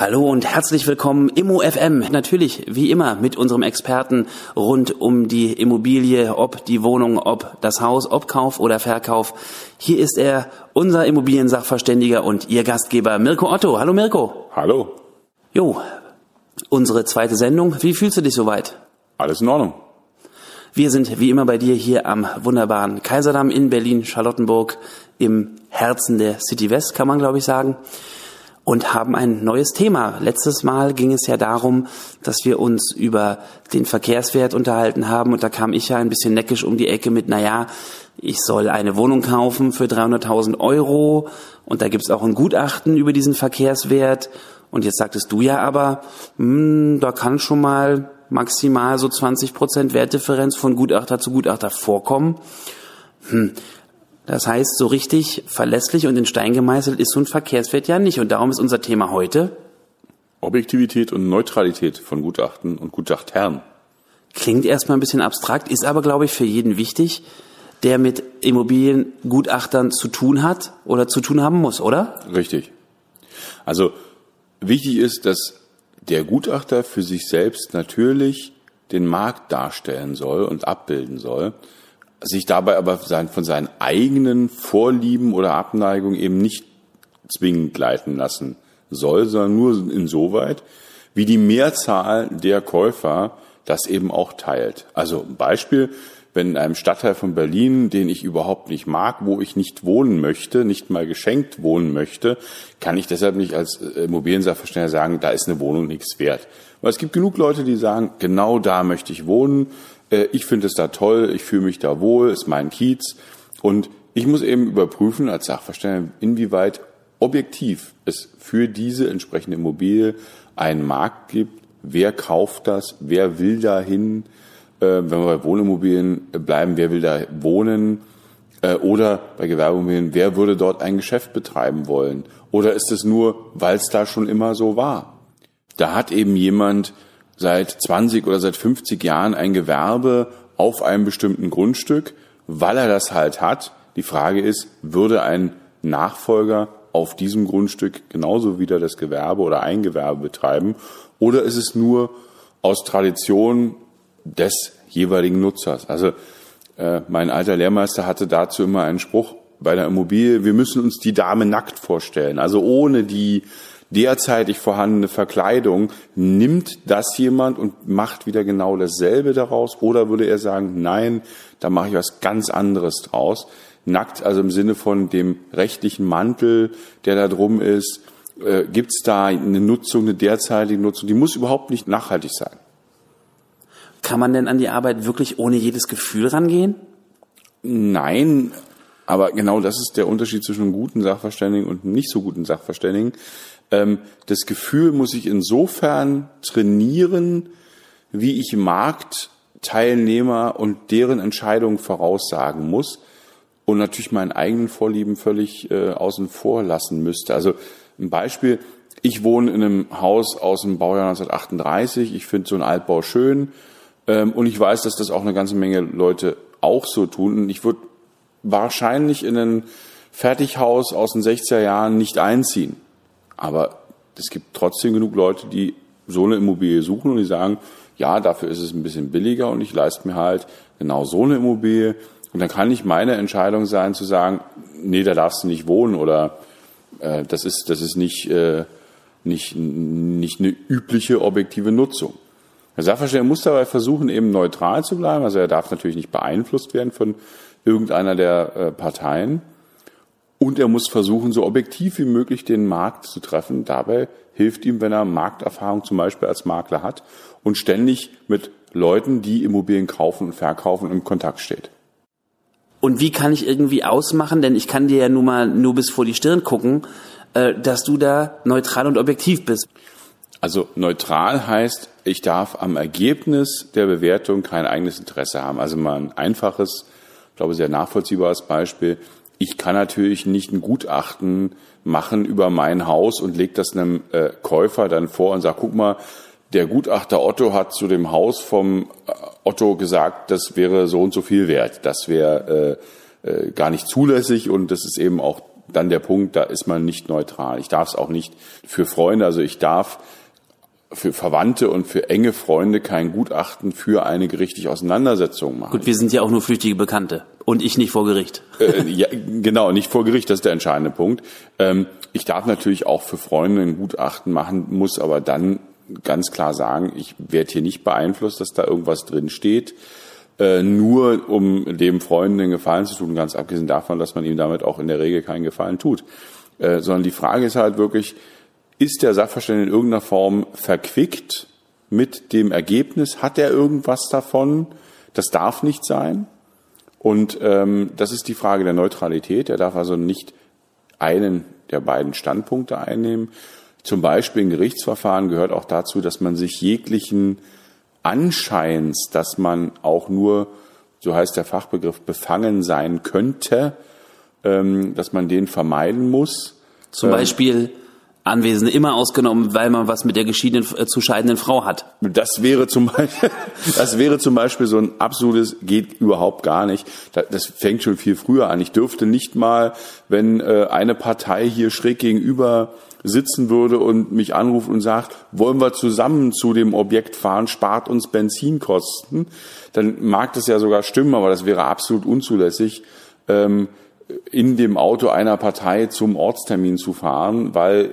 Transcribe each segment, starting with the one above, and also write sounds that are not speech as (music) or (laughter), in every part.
Hallo und herzlich willkommen im OFM. Natürlich, wie immer, mit unserem Experten rund um die Immobilie, ob die Wohnung, ob das Haus, ob Kauf oder Verkauf. Hier ist er, unser Immobiliensachverständiger und Ihr Gastgeber Mirko Otto. Hallo Mirko. Hallo. Jo, unsere zweite Sendung. Wie fühlst du dich soweit? Alles in Ordnung. Wir sind wie immer bei dir hier am wunderbaren Kaiserdamm in Berlin, Charlottenburg, im Herzen der City West, kann man glaube ich sagen und haben ein neues Thema. Letztes Mal ging es ja darum, dass wir uns über den Verkehrswert unterhalten haben und da kam ich ja ein bisschen neckisch um die Ecke mit, na ja, ich soll eine Wohnung kaufen für 300.000 Euro und da gibt's auch ein Gutachten über diesen Verkehrswert und jetzt sagtest du ja aber, hm, da kann schon mal maximal so 20 Prozent Wertdifferenz von Gutachter zu Gutachter vorkommen. Hm, das heißt, so richtig verlässlich und in Stein gemeißelt ist so ein Verkehrswert ja nicht. Und darum ist unser Thema heute Objektivität und Neutralität von Gutachten und Gutachtherren. Klingt erstmal ein bisschen abstrakt, ist aber, glaube ich, für jeden wichtig, der mit Immobiliengutachtern zu tun hat oder zu tun haben muss, oder? Richtig. Also wichtig ist, dass der Gutachter für sich selbst natürlich den Markt darstellen soll und abbilden soll sich dabei aber von seinen eigenen Vorlieben oder Abneigungen eben nicht zwingend leiten lassen soll, sondern nur insoweit, wie die Mehrzahl der Käufer das eben auch teilt. Also ein Beispiel, wenn in einem Stadtteil von Berlin, den ich überhaupt nicht mag, wo ich nicht wohnen möchte, nicht mal geschenkt wohnen möchte, kann ich deshalb nicht als Immobiliensachverständiger sagen, da ist eine Wohnung nichts wert. Weil es gibt genug Leute, die sagen, genau da möchte ich wohnen, äh, ich finde es da toll, ich fühle mich da wohl, ist mein Kiez. Und ich muss eben überprüfen als Sachverständiger, inwieweit objektiv es für diese entsprechende Immobilie einen Markt gibt, wer kauft das, wer will dahin, äh, wenn wir bei Wohnimmobilien bleiben, wer will da wohnen, äh, oder bei Gewerbeimmobilien, wer würde dort ein Geschäft betreiben wollen? Oder ist es nur, weil es da schon immer so war? Da hat eben jemand seit 20 oder seit 50 Jahren ein Gewerbe auf einem bestimmten Grundstück, weil er das halt hat. Die Frage ist, würde ein Nachfolger auf diesem Grundstück genauso wieder das Gewerbe oder ein Gewerbe betreiben? Oder ist es nur aus Tradition des jeweiligen Nutzers? Also äh, mein alter Lehrmeister hatte dazu immer einen Spruch bei der Immobilie, wir müssen uns die Dame nackt vorstellen, also ohne die derzeitig vorhandene Verkleidung, nimmt das jemand und macht wieder genau dasselbe daraus? Oder würde er sagen, nein, da mache ich was ganz anderes draus? Nackt, also im Sinne von dem rechtlichen Mantel, der da drum ist, äh, gibt es da eine Nutzung, eine derzeitige Nutzung, die muss überhaupt nicht nachhaltig sein. Kann man denn an die Arbeit wirklich ohne jedes Gefühl rangehen? Nein, aber genau das ist der Unterschied zwischen einem guten Sachverständigen und einem nicht so guten Sachverständigen. Ähm, das Gefühl muss ich insofern trainieren, wie ich Marktteilnehmer und deren Entscheidungen voraussagen muss und natürlich meinen eigenen Vorlieben völlig äh, außen vor lassen müsste. Also ein Beispiel, ich wohne in einem Haus aus dem Baujahr 1938, ich finde so ein Altbau schön ähm, und ich weiß, dass das auch eine ganze Menge Leute auch so tun. Und ich würde wahrscheinlich in ein Fertighaus aus den 60er Jahren nicht einziehen. Aber es gibt trotzdem genug Leute, die so eine Immobilie suchen und die sagen, ja, dafür ist es ein bisschen billiger und ich leiste mir halt genau so eine Immobilie. Und dann kann nicht meine Entscheidung sein zu sagen, nee, da darfst du nicht wohnen oder äh, das ist, das ist nicht, äh, nicht, nicht eine übliche objektive Nutzung. Der Sachverständige muss dabei versuchen, eben neutral zu bleiben. Also er darf natürlich nicht beeinflusst werden von irgendeiner der äh, Parteien. Und er muss versuchen, so objektiv wie möglich den Markt zu treffen. Dabei hilft ihm, wenn er Markterfahrung zum Beispiel als Makler hat und ständig mit Leuten, die Immobilien kaufen und verkaufen, im Kontakt steht. Und wie kann ich irgendwie ausmachen, denn ich kann dir ja nur mal nur bis vor die Stirn gucken, äh, dass du da neutral und objektiv bist. Also neutral heißt, ich darf am Ergebnis der Bewertung kein eigenes Interesse haben. Also mal ein einfaches, ich glaube sehr nachvollziehbares Beispiel. Ich kann natürlich nicht ein Gutachten machen über mein Haus und lege das einem äh, Käufer dann vor und sage, guck mal, der Gutachter Otto hat zu dem Haus vom äh, Otto gesagt, das wäre so und so viel wert. Das wäre äh, äh, gar nicht zulässig und das ist eben auch dann der Punkt, da ist man nicht neutral. Ich darf es auch nicht für Freunde, also ich darf für Verwandte und für enge Freunde kein Gutachten für eine gerichtliche Auseinandersetzung machen. Gut, wir sind ja auch nur flüchtige Bekannte und ich nicht vor Gericht. Äh, ja, genau, nicht vor Gericht, das ist der entscheidende Punkt. Ähm, ich darf natürlich auch für Freunde ein Gutachten machen, muss aber dann ganz klar sagen, ich werde hier nicht beeinflusst, dass da irgendwas drin steht, äh, nur um dem Freund einen Gefallen zu tun, ganz abgesehen davon, dass man ihm damit auch in der Regel keinen Gefallen tut. Äh, sondern die Frage ist halt wirklich, ist der Sachverständige in irgendeiner Form verquickt mit dem Ergebnis? Hat er irgendwas davon? Das darf nicht sein. Und ähm, das ist die Frage der Neutralität. Er darf also nicht einen der beiden Standpunkte einnehmen. Zum Beispiel in Gerichtsverfahren gehört auch dazu, dass man sich jeglichen Anscheins, dass man auch nur, so heißt der Fachbegriff, befangen sein könnte, ähm, dass man den vermeiden muss. Zum Beispiel Anwesende immer ausgenommen, weil man was mit der geschiedenen, äh, zu scheidenden Frau hat. Das wäre zum Beispiel, (laughs) das wäre zum Beispiel so ein absolutes, geht überhaupt gar nicht. Das fängt schon viel früher an. Ich dürfte nicht mal, wenn äh, eine Partei hier schräg gegenüber sitzen würde und mich anruft und sagt, wollen wir zusammen zu dem Objekt fahren, spart uns Benzinkosten, dann mag das ja sogar stimmen, aber das wäre absolut unzulässig. Ähm, in dem Auto einer Partei zum Ortstermin zu fahren, weil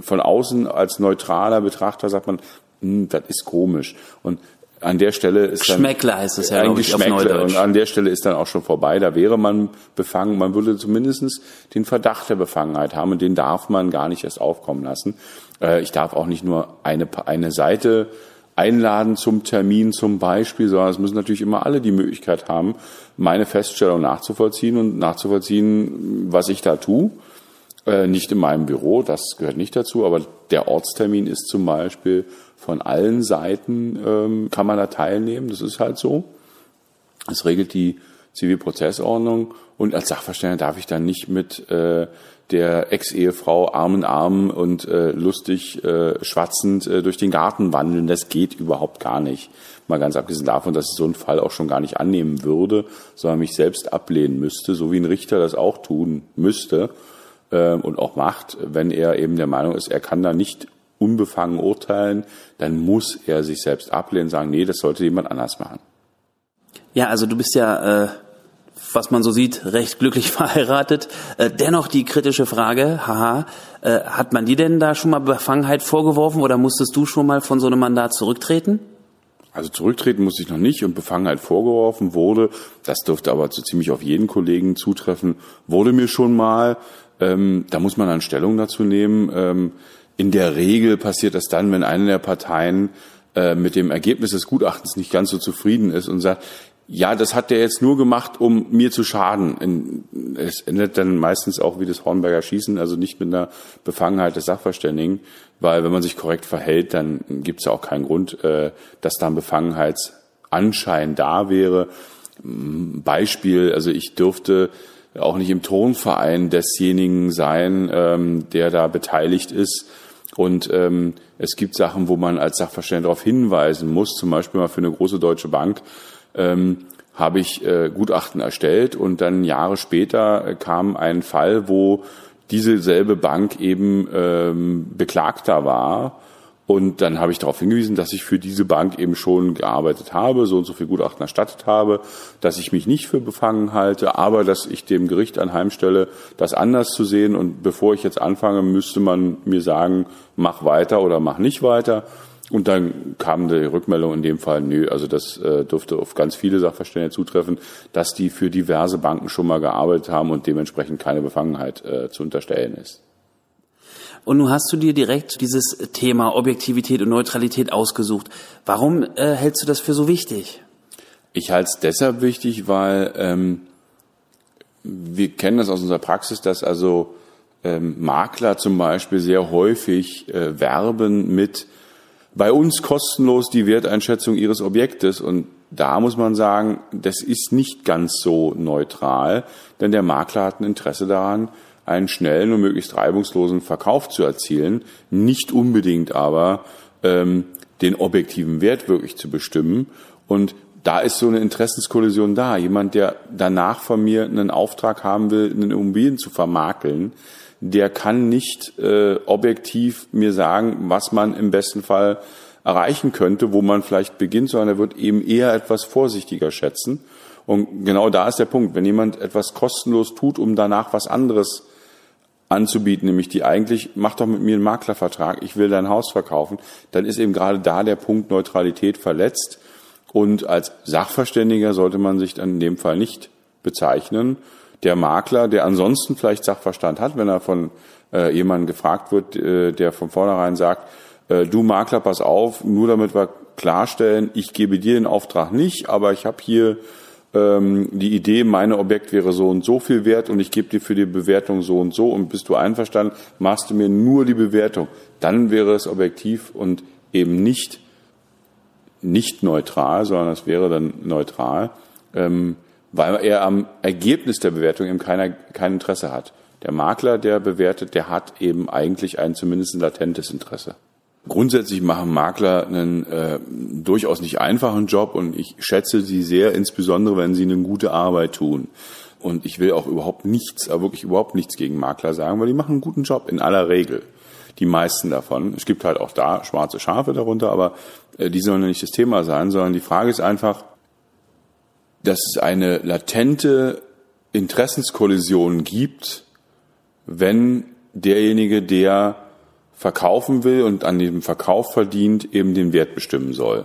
von außen als neutraler Betrachter sagt man, hm, das ist komisch. Und an der Stelle ist dann Schmeckler heißt es ja ein Geschmäckle und an der Stelle ist dann auch schon vorbei. Da wäre man befangen, man würde zumindestens den Verdacht der Befangenheit haben und den darf man gar nicht erst aufkommen lassen. Äh, ich darf auch nicht nur eine eine Seite einladen zum Termin zum Beispiel, sondern es müssen natürlich immer alle die Möglichkeit haben, meine Feststellung nachzuvollziehen und nachzuvollziehen, was ich da tue. Äh, nicht in meinem Büro, das gehört nicht dazu, aber der Ortstermin ist zum Beispiel von allen Seiten, ähm, kann man da teilnehmen, das ist halt so. Das regelt die Zivilprozessordnung und als Sachverständiger darf ich dann nicht mit äh, der Ex-Ehefrau Arm in Arm und äh, lustig äh, schwatzend äh, durch den Garten wandeln. Das geht überhaupt gar nicht. Mal ganz abgesehen davon, dass ich so einen Fall auch schon gar nicht annehmen würde, sondern mich selbst ablehnen müsste, so wie ein Richter das auch tun müsste äh, und auch macht, wenn er eben der Meinung ist, er kann da nicht unbefangen urteilen, dann muss er sich selbst ablehnen, sagen, nee, das sollte jemand anders machen. Ja, also du bist ja äh, was man so sieht, recht glücklich (laughs) verheiratet. Äh, dennoch die kritische Frage, haha, äh, hat man dir denn da schon mal Befangenheit vorgeworfen oder musstest du schon mal von so einem Mandat zurücktreten? Also zurücktreten musste ich noch nicht und Befangenheit vorgeworfen wurde, das dürfte aber so ziemlich auf jeden Kollegen zutreffen, wurde mir schon mal. Ähm, da muss man dann Stellung dazu nehmen. Ähm, in der Regel passiert das dann, wenn eine der Parteien äh, mit dem Ergebnis des Gutachtens nicht ganz so zufrieden ist und sagt, ja, das hat der jetzt nur gemacht, um mir zu schaden. Es endet dann meistens auch wie das Hornberger Schießen, also nicht mit einer Befangenheit des Sachverständigen, weil wenn man sich korrekt verhält, dann gibt es ja auch keinen Grund, äh, dass da ein Befangenheitsanschein da wäre. Beispiel, also ich dürfte auch nicht im Tonverein desjenigen sein, ähm, der da beteiligt ist. Und ähm, es gibt Sachen, wo man als Sachverständiger darauf hinweisen muss, zum Beispiel mal für eine große deutsche Bank, ähm, habe ich äh, Gutachten erstellt und dann Jahre später äh, kam ein Fall, wo diese selbe Bank eben ähm, Beklagter war. Und dann habe ich darauf hingewiesen, dass ich für diese Bank eben schon gearbeitet habe, so und so viel Gutachten erstattet habe, dass ich mich nicht für befangen halte, aber dass ich dem Gericht anheimstelle, das anders zu sehen. Und bevor ich jetzt anfange, müsste man mir sagen, mach weiter oder mach nicht weiter. Und dann kam die Rückmeldung in dem Fall, nö, also das äh, dürfte auf ganz viele Sachverständige zutreffen, dass die für diverse Banken schon mal gearbeitet haben und dementsprechend keine Befangenheit äh, zu unterstellen ist. Und nun hast du dir direkt dieses Thema Objektivität und Neutralität ausgesucht. Warum äh, hältst du das für so wichtig? Ich halte es deshalb wichtig, weil ähm, wir kennen das aus unserer Praxis, dass also ähm, Makler zum Beispiel sehr häufig äh, werben mit bei uns kostenlos die Werteinschätzung ihres Objektes und da muss man sagen, das ist nicht ganz so neutral, denn der Makler hat ein Interesse daran, einen schnellen und möglichst reibungslosen Verkauf zu erzielen, nicht unbedingt aber ähm, den objektiven Wert wirklich zu bestimmen. Und da ist so eine Interessenskollision da. Jemand, der danach von mir einen Auftrag haben will, einen Immobilien zu vermakeln, der kann nicht äh, objektiv mir sagen, was man im besten Fall erreichen könnte, wo man vielleicht beginnt, sondern er wird eben eher etwas vorsichtiger schätzen. Und genau da ist der Punkt. Wenn jemand etwas kostenlos tut, um danach was anderes anzubieten, nämlich die eigentlich, mach doch mit mir einen Maklervertrag, ich will dein Haus verkaufen, dann ist eben gerade da der Punkt Neutralität verletzt. Und als Sachverständiger sollte man sich dann in dem Fall nicht bezeichnen. Der Makler, der ansonsten vielleicht Sachverstand hat, wenn er von äh, jemandem gefragt wird, äh, der von vornherein sagt, äh, du Makler, pass auf, nur damit wir klarstellen, ich gebe dir den Auftrag nicht, aber ich habe hier ähm, die Idee, meine Objekt wäre so und so viel wert und ich gebe dir für die Bewertung so und so und bist du einverstanden, machst du mir nur die Bewertung. Dann wäre es objektiv und eben nicht nicht neutral, sondern es wäre dann neutral, ähm, weil er am Ergebnis der Bewertung eben keiner, kein Interesse hat. Der Makler, der bewertet, der hat eben eigentlich ein zumindest ein latentes Interesse. Grundsätzlich machen Makler einen äh, durchaus nicht einfachen Job und ich schätze sie sehr, insbesondere wenn sie eine gute Arbeit tun. Und ich will auch überhaupt nichts, aber wirklich überhaupt nichts gegen Makler sagen, weil die machen einen guten Job in aller Regel. Die meisten davon. Es gibt halt auch da schwarze Schafe darunter, aber äh, die sollen nicht das Thema sein, sondern die Frage ist einfach, dass es eine latente Interessenskollision gibt, wenn derjenige, der verkaufen will und an dem Verkauf verdient, eben den Wert bestimmen soll.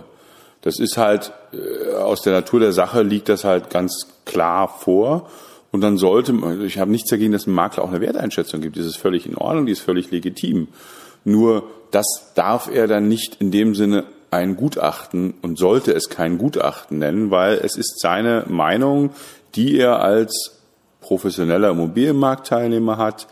Das ist halt, äh, aus der Natur der Sache liegt das halt ganz klar vor. Und dann sollte, ich habe nichts dagegen, dass ein Makler auch eine Werteinschätzung gibt. Das ist völlig in Ordnung, die ist völlig legitim. Nur das darf er dann nicht in dem Sinne ein Gutachten und sollte es kein Gutachten nennen, weil es ist seine Meinung, die er als professioneller Immobilienmarktteilnehmer hat,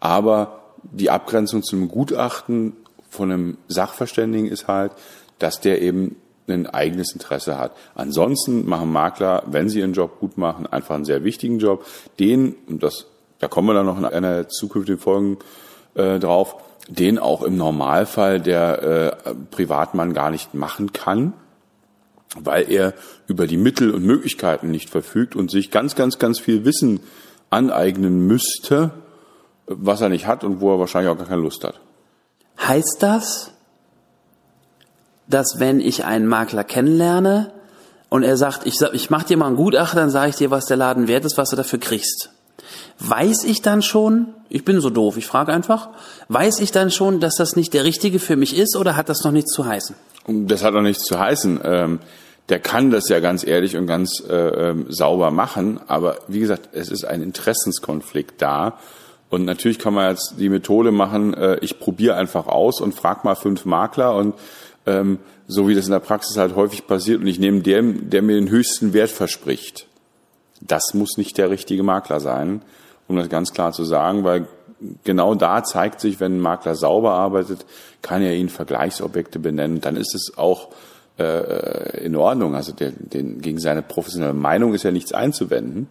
aber die Abgrenzung zu einem Gutachten von einem Sachverständigen ist halt, dass der eben ein eigenes Interesse hat. Ansonsten machen Makler, wenn sie ihren Job gut machen, einfach einen sehr wichtigen Job, den, und das, da kommen wir dann noch in einer zukünftigen Folgen äh, drauf, den auch im Normalfall der äh, Privatmann gar nicht machen kann, weil er über die Mittel und Möglichkeiten nicht verfügt und sich ganz, ganz, ganz viel Wissen aneignen müsste, was er nicht hat und wo er wahrscheinlich auch gar keine Lust hat. Heißt das, dass wenn ich einen Makler kennenlerne und er sagt, ich, ich mache dir mal ein Gutachten, dann sage ich dir, was der Laden wert ist, was du dafür kriegst. Weiß ich dann schon, ich bin so doof, ich frage einfach, weiß ich dann schon, dass das nicht der richtige für mich ist oder hat das noch nichts zu heißen? Das hat noch nichts zu heißen. Ähm, der kann das ja ganz ehrlich und ganz äh, ähm, sauber machen, aber wie gesagt, es ist ein Interessenskonflikt da und natürlich kann man jetzt die Methode machen, äh, ich probiere einfach aus und frage mal fünf Makler und ähm, so wie das in der Praxis halt häufig passiert und ich nehme den, der mir den höchsten Wert verspricht. Das muss nicht der richtige Makler sein, um das ganz klar zu sagen, weil genau da zeigt sich, wenn ein Makler sauber arbeitet, kann er ihnen Vergleichsobjekte benennen, dann ist es auch äh, in Ordnung. Also der, den, gegen seine professionelle Meinung ist ja nichts einzuwenden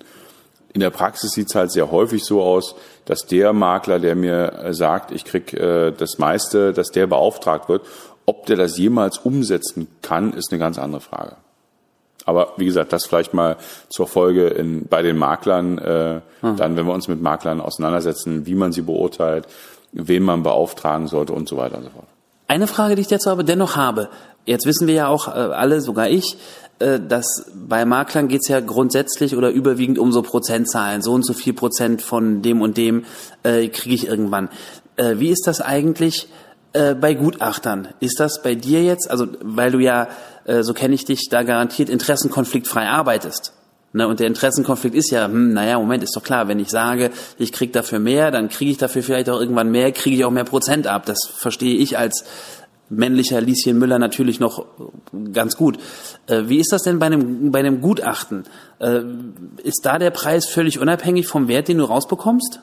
in der Praxis sieht es halt sehr häufig so aus, dass der Makler, der mir äh, sagt, ich krieg äh, das meiste, dass der beauftragt wird. Ob der das jemals umsetzen kann, ist eine ganz andere Frage. Aber wie gesagt, das vielleicht mal zur Folge in, bei den Maklern, äh, hm. dann, wenn wir uns mit Maklern auseinandersetzen, wie man sie beurteilt, wen man beauftragen sollte und so weiter und so fort. Eine Frage, die ich dazu aber dennoch habe. Jetzt wissen wir ja auch äh, alle, sogar ich, dass bei Maklern geht's ja grundsätzlich oder überwiegend um so Prozentzahlen. So und so viel Prozent von dem und dem äh, kriege ich irgendwann. Äh, wie ist das eigentlich äh, bei Gutachtern? Ist das bei dir jetzt, also weil du ja, äh, so kenne ich dich, da garantiert interessenkonfliktfrei arbeitest? Ne, und der Interessenkonflikt ist ja, hm, naja, Moment, ist doch klar, wenn ich sage, ich krieg dafür mehr, dann kriege ich dafür vielleicht auch irgendwann mehr, kriege ich auch mehr Prozent ab. Das verstehe ich als männlicher Lieschen Müller natürlich noch ganz gut. Äh, wie ist das denn bei einem, bei einem Gutachten? Äh, ist da der Preis völlig unabhängig vom Wert, den du rausbekommst?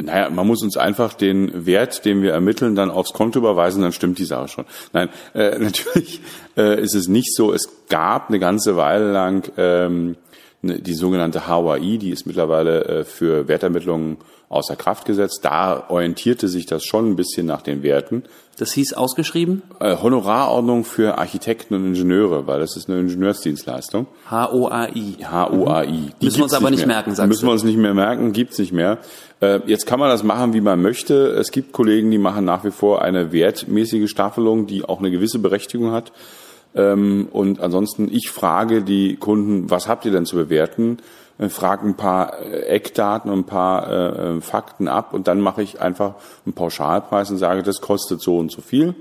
Naja, man muss uns einfach den Wert, den wir ermitteln, dann aufs Konto überweisen, dann stimmt die Sache schon. Nein, äh, (laughs) natürlich äh, ist es nicht so. Es gab eine ganze Weile lang ähm, ne, die sogenannte HOI, die ist mittlerweile äh, für Wertermittlungen außer Kraft gesetzt. Da orientierte sich das schon ein bisschen nach den Werten. Das hieß ausgeschrieben? Äh, Honorarordnung für Architekten und Ingenieure, weil das ist eine Ingenieursdienstleistung. H-O-A-I. H-O-A-I. Mhm. Müssen wir uns aber nicht mehr. merken, sagst Müssen du. wir uns nicht mehr merken, gibt's nicht mehr. Äh, jetzt kann man das machen, wie man möchte. Es gibt Kollegen, die machen nach wie vor eine wertmäßige Staffelung, die auch eine gewisse Berechtigung hat. Ähm, und ansonsten, ich frage die Kunden, was habt ihr denn zu bewerten? Äh, frage ein paar äh, Eckdaten und ein paar äh, Fakten ab und dann mache ich einfach einen Pauschalpreis und sage, das kostet so und so viel.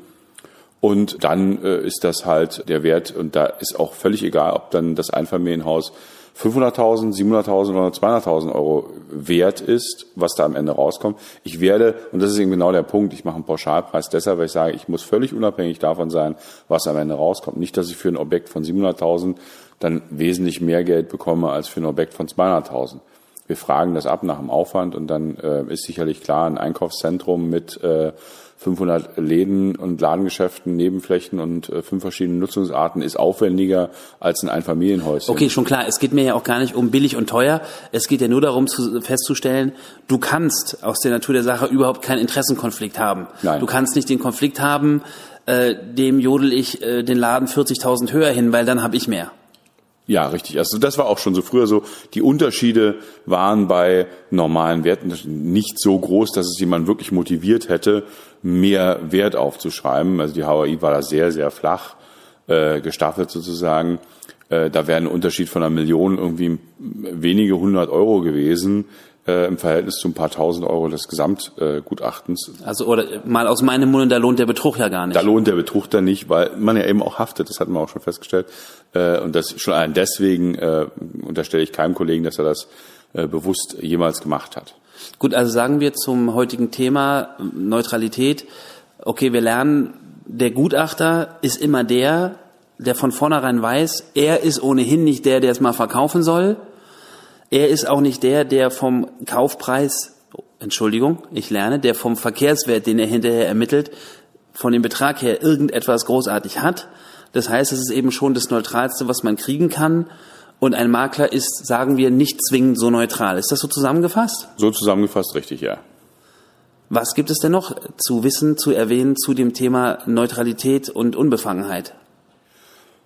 Und dann äh, ist das halt der Wert und da ist auch völlig egal, ob dann das Einfamilienhaus 500.000, 700.000 oder 200.000 Euro wert ist, was da am Ende rauskommt. Ich werde, und das ist eben genau der Punkt, ich mache einen Pauschalpreis deshalb, weil ich sage, ich muss völlig unabhängig davon sein, was am Ende rauskommt. Nicht, dass ich für ein Objekt von 700.000 dann wesentlich mehr Geld bekomme als für ein Objekt von 200.000. Wir fragen das ab nach dem Aufwand und dann äh, ist sicherlich klar, ein Einkaufszentrum mit äh, 500 Läden und Ladengeschäften, Nebenflächen und äh, fünf verschiedenen Nutzungsarten ist aufwendiger als ein Einfamilienhäuschen. Okay, schon klar. Es geht mir ja auch gar nicht um billig und teuer. Es geht ja nur darum, zu, festzustellen, du kannst aus der Natur der Sache überhaupt keinen Interessenkonflikt haben. Nein. Du kannst nicht den Konflikt haben, äh, dem jodel ich äh, den Laden 40.000 höher hin, weil dann habe ich mehr. Ja, richtig. Also das war auch schon so früher so. Die Unterschiede waren bei normalen Werten nicht so groß, dass es jemand wirklich motiviert hätte, mehr Wert aufzuschreiben. Also die HAI war da sehr, sehr flach äh, gestaffelt sozusagen. Äh, da wäre ein Unterschied von einer Million irgendwie wenige hundert Euro gewesen äh, im Verhältnis zu ein paar tausend Euro des Gesamtgutachtens. Also oder mal aus meinem Munde, da lohnt der Betrug ja gar nicht. Da lohnt der Betrug dann nicht, weil man ja eben auch haftet, das hatten wir auch schon festgestellt. Äh, und das schon allein deswegen äh, unterstelle ich keinem Kollegen, dass er das äh, bewusst jemals gemacht hat. Gut, also sagen wir zum heutigen Thema Neutralität. Okay, wir lernen, der Gutachter ist immer der, der von vornherein weiß, er ist ohnehin nicht der, der es mal verkaufen soll. Er ist auch nicht der, der vom Kaufpreis, Entschuldigung, ich lerne, der vom Verkehrswert, den er hinterher ermittelt, von dem Betrag her irgendetwas großartig hat. Das heißt, es ist eben schon das Neutralste, was man kriegen kann. Und ein Makler ist, sagen wir, nicht zwingend so neutral. Ist das so zusammengefasst? So zusammengefasst richtig, ja. Was gibt es denn noch zu wissen, zu erwähnen zu dem Thema Neutralität und Unbefangenheit?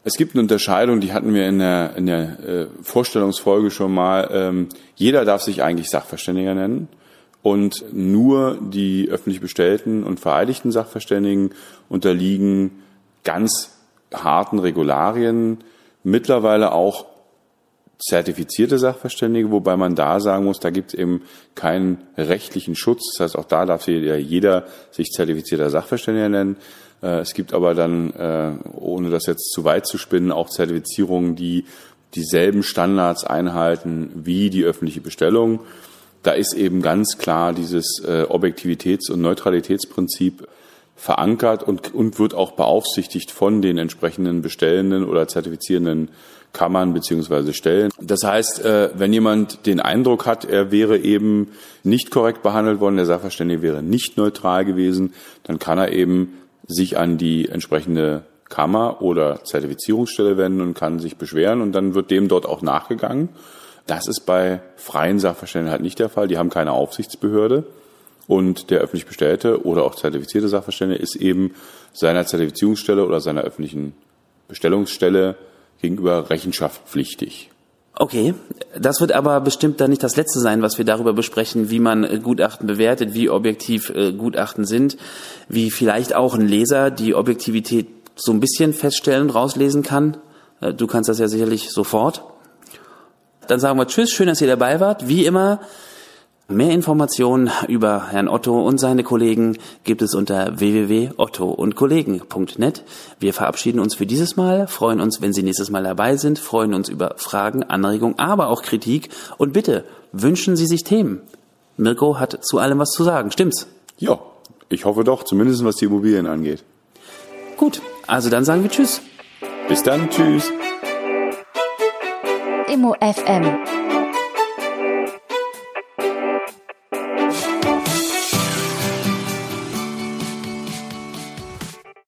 Es gibt eine Unterscheidung, die hatten wir in der, in der äh, Vorstellungsfolge schon mal. Ähm, jeder darf sich eigentlich Sachverständiger nennen und nur die öffentlich bestellten und vereidigten Sachverständigen unterliegen ganz harten Regularien, mittlerweile auch zertifizierte Sachverständige, wobei man da sagen muss, da gibt es eben keinen rechtlichen Schutz. Das heißt, auch da darf jeder sich zertifizierter Sachverständiger nennen. Äh, Es gibt aber dann, äh, ohne das jetzt zu weit zu spinnen, auch Zertifizierungen, die dieselben Standards einhalten wie die öffentliche Bestellung. Da ist eben ganz klar dieses äh, Objektivitäts- und Neutralitätsprinzip verankert und, und wird auch beaufsichtigt von den entsprechenden bestellenden oder zertifizierenden Kammern beziehungsweise Stellen. Das heißt, äh, wenn jemand den Eindruck hat, er wäre eben nicht korrekt behandelt worden, der Sachverständige wäre nicht neutral gewesen, dann kann er eben sich an die entsprechende Kammer oder Zertifizierungsstelle wenden und kann sich beschweren und dann wird dem dort auch nachgegangen. Das ist bei freien Sachverständigen halt nicht der Fall. Die haben keine Aufsichtsbehörde. Und der öffentlich bestellte oder auch zertifizierte Sachverständige ist eben seiner Zertifizierungsstelle oder seiner öffentlichen Bestellungsstelle gegenüber rechenschaftspflichtig. Okay, das wird aber bestimmt dann nicht das Letzte sein, was wir darüber besprechen, wie man äh, Gutachten bewertet, wie objektiv äh, Gutachten sind, wie vielleicht auch ein Leser die Objektivität so ein bisschen feststellen rauslesen kann. Äh, Du kannst das ja sicherlich sofort. Dann sagen wir Tschüss, schön, dass ihr dabei wart. Wie immer, mehr Informationen über Herrn Otto und seine Kollegen gibt es unter www.ottoundkollegen.net. Wir verabschieden uns für dieses Mal, freuen uns, wenn Sie nächstes Mal dabei sind, freuen uns über Fragen, Anregungen, aber auch Kritik und bitte wünschen Sie sich Themen. Mirko hat zu allem was zu sagen, stimmt's? Ja, ich hoffe doch, zumindest was die Immobilien angeht. Gut, also dann sagen wir Tschüss. Bis dann, tschüss. Immo FM